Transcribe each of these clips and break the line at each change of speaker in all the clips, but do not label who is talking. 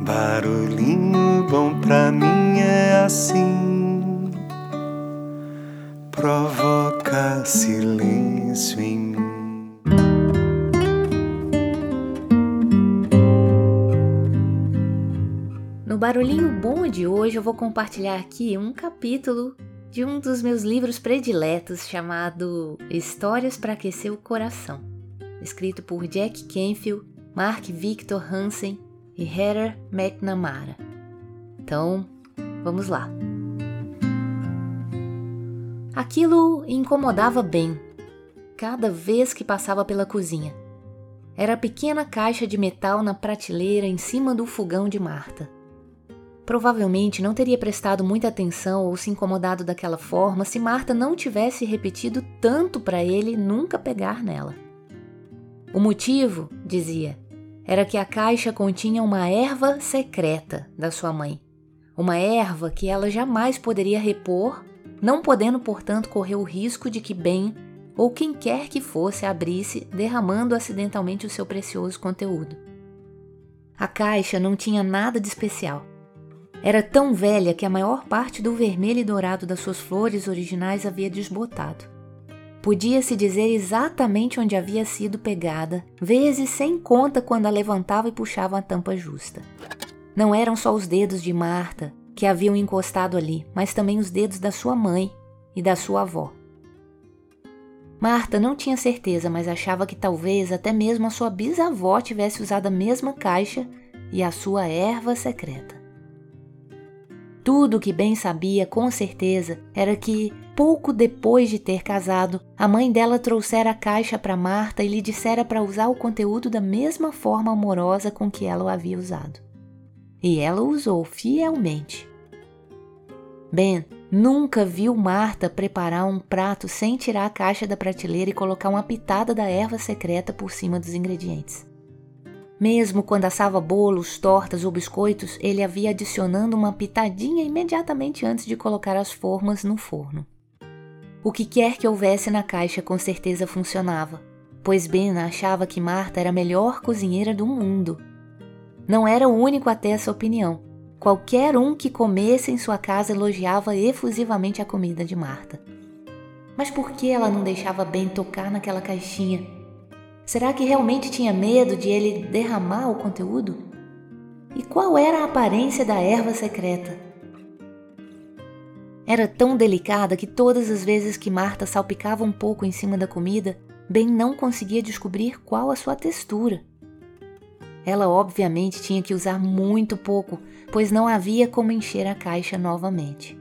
Barulhinho bom pra mim é assim, provoca silêncio em mim.
No Barulhinho Bom de hoje eu vou compartilhar aqui um capítulo de um dos meus livros prediletos chamado Histórias para Aquecer o Coração, escrito por Jack Canfield, Mark Victor Hansen e Heather McNamara. Então, vamos lá. Aquilo incomodava bem, cada vez que passava pela cozinha. Era a pequena caixa de metal na prateleira em cima do fogão de Marta. Provavelmente não teria prestado muita atenção ou se incomodado daquela forma se Marta não tivesse repetido tanto para ele nunca pegar nela. O motivo, dizia, era que a caixa continha uma erva secreta da sua mãe. Uma erva que ela jamais poderia repor, não podendo, portanto, correr o risco de que Ben ou quem quer que fosse abrisse, derramando acidentalmente o seu precioso conteúdo. A caixa não tinha nada de especial. Era tão velha que a maior parte do vermelho e dourado das suas flores originais havia desbotado. Podia-se dizer exatamente onde havia sido pegada, vezes sem conta quando a levantava e puxava a tampa justa. Não eram só os dedos de Marta que haviam encostado ali, mas também os dedos da sua mãe e da sua avó. Marta não tinha certeza, mas achava que talvez até mesmo a sua bisavó tivesse usado a mesma caixa e a sua erva secreta. Tudo o que bem sabia com certeza era que, pouco depois de ter casado, a mãe dela trouxera a caixa para Marta e lhe dissera para usar o conteúdo da mesma forma amorosa com que ela o havia usado. E ela o usou fielmente. Ben nunca viu Marta preparar um prato sem tirar a caixa da prateleira e colocar uma pitada da erva secreta por cima dos ingredientes. Mesmo quando assava bolos, tortas ou biscoitos, ele havia adicionando uma pitadinha imediatamente antes de colocar as formas no forno. O que quer que houvesse na caixa com certeza funcionava, pois Ben achava que Marta era a melhor cozinheira do mundo. Não era o único a ter essa opinião. Qualquer um que comesse em sua casa elogiava efusivamente a comida de Marta. Mas por que ela não deixava Ben tocar naquela caixinha Será que realmente tinha medo de ele derramar o conteúdo? E qual era a aparência da erva secreta? Era tão delicada que todas as vezes que Marta salpicava um pouco em cima da comida, Ben não conseguia descobrir qual a sua textura. Ela obviamente tinha que usar muito pouco, pois não havia como encher a caixa novamente.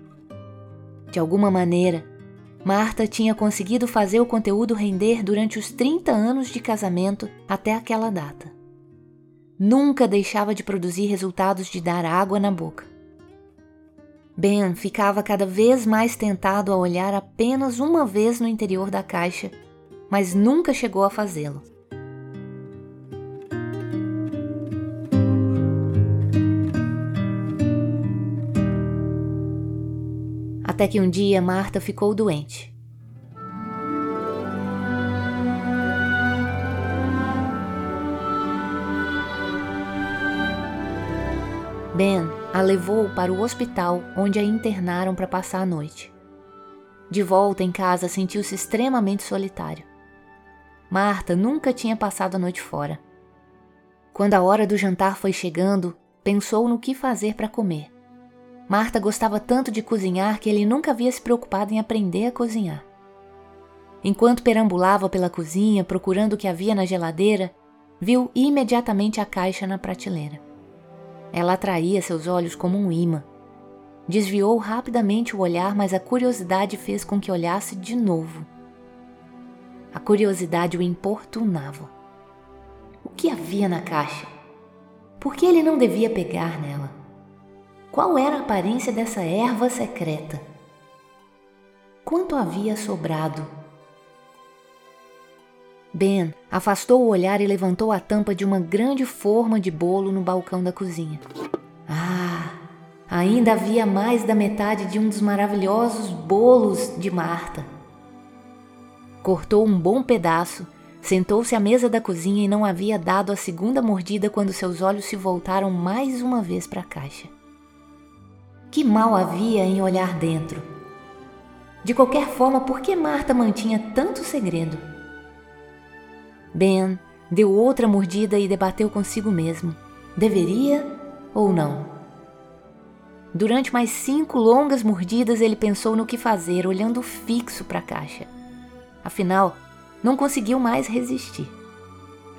De alguma maneira, Marta tinha conseguido fazer o conteúdo render durante os 30 anos de casamento até aquela data. Nunca deixava de produzir resultados de dar água na boca. Ben ficava cada vez mais tentado a olhar apenas uma vez no interior da caixa, mas nunca chegou a fazê-lo. Até que um dia Marta ficou doente. Ben a levou para o hospital onde a internaram para passar a noite. De volta em casa, sentiu-se extremamente solitário. Marta nunca tinha passado a noite fora. Quando a hora do jantar foi chegando, pensou no que fazer para comer. Marta gostava tanto de cozinhar que ele nunca havia se preocupado em aprender a cozinhar. Enquanto perambulava pela cozinha procurando o que havia na geladeira, viu imediatamente a caixa na prateleira. Ela atraía seus olhos como um imã. Desviou rapidamente o olhar, mas a curiosidade fez com que olhasse de novo. A curiosidade o importunava. O que havia na caixa? Por que ele não devia pegar nela? Qual era a aparência dessa erva secreta? Quanto havia sobrado? Ben afastou o olhar e levantou a tampa de uma grande forma de bolo no balcão da cozinha. Ah, ainda havia mais da metade de um dos maravilhosos bolos de Marta. Cortou um bom pedaço, Sentou-se à mesa da cozinha e não havia dado a segunda mordida quando seus olhos se voltaram mais uma vez para a caixa. Que mal havia em olhar dentro? De qualquer forma, por que Marta mantinha tanto segredo? Ben deu outra mordida e debateu consigo mesmo. Deveria ou não? Durante mais cinco longas mordidas, ele pensou no que fazer, olhando fixo para a caixa. Afinal, não conseguiu mais resistir.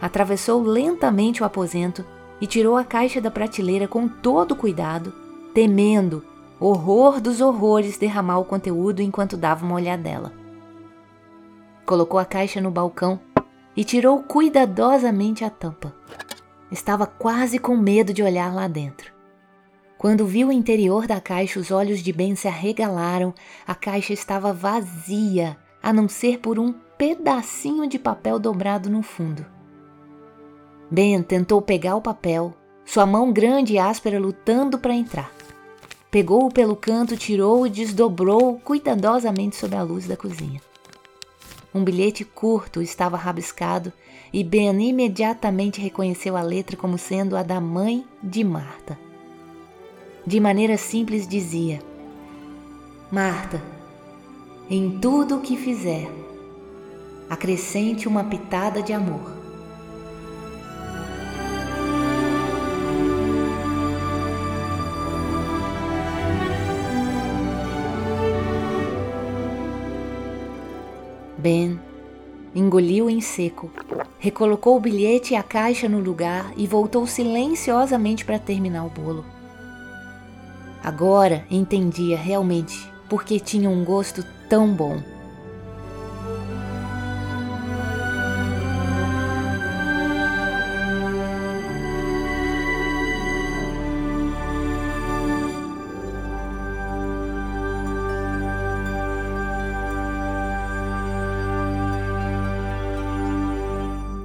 Atravessou lentamente o aposento e tirou a caixa da prateleira com todo cuidado, temendo, horror dos horrores, derramar o conteúdo enquanto dava uma olhadela. Colocou a caixa no balcão e tirou cuidadosamente a tampa. Estava quase com medo de olhar lá dentro. Quando viu o interior da caixa, os olhos de Ben se arregalaram. A caixa estava vazia, a não ser por um pedacinho de papel dobrado no fundo. Ben tentou pegar o papel, sua mão grande e áspera lutando para entrar. Pegou-o pelo canto, tirou e desdobrou cuidadosamente sob a luz da cozinha. Um bilhete curto estava rabiscado e Ben imediatamente reconheceu a letra como sendo a da mãe de Marta. De maneira simples dizia: Marta, em tudo o que fizer, acrescente uma pitada de amor. Ben engoliu em seco, recolocou o bilhete e a caixa no lugar e voltou silenciosamente para terminar o bolo. Agora entendia realmente por que tinha um gosto tão bom.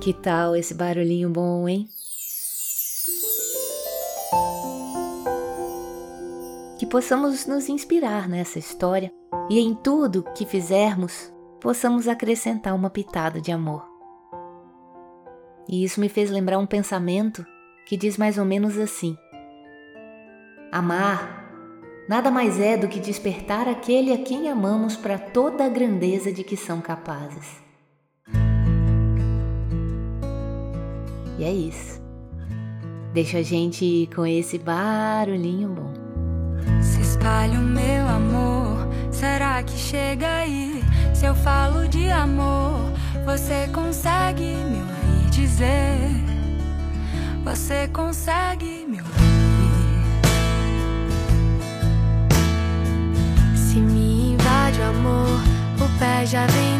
Que tal esse barulhinho bom, hein? Que possamos nos inspirar nessa história e em tudo que fizermos possamos acrescentar uma pitada de amor. E isso me fez lembrar um pensamento que diz mais ou menos assim: Amar nada mais é do que despertar aquele a quem amamos para toda a grandeza de que são capazes. E é isso. Deixa a gente ir com esse barulhinho bom.
Se espalha o meu amor, será que chega aí? Se eu falo de amor, você consegue me ouvir dizer? Você consegue me ouvir? Se me invade o amor, o pé já vem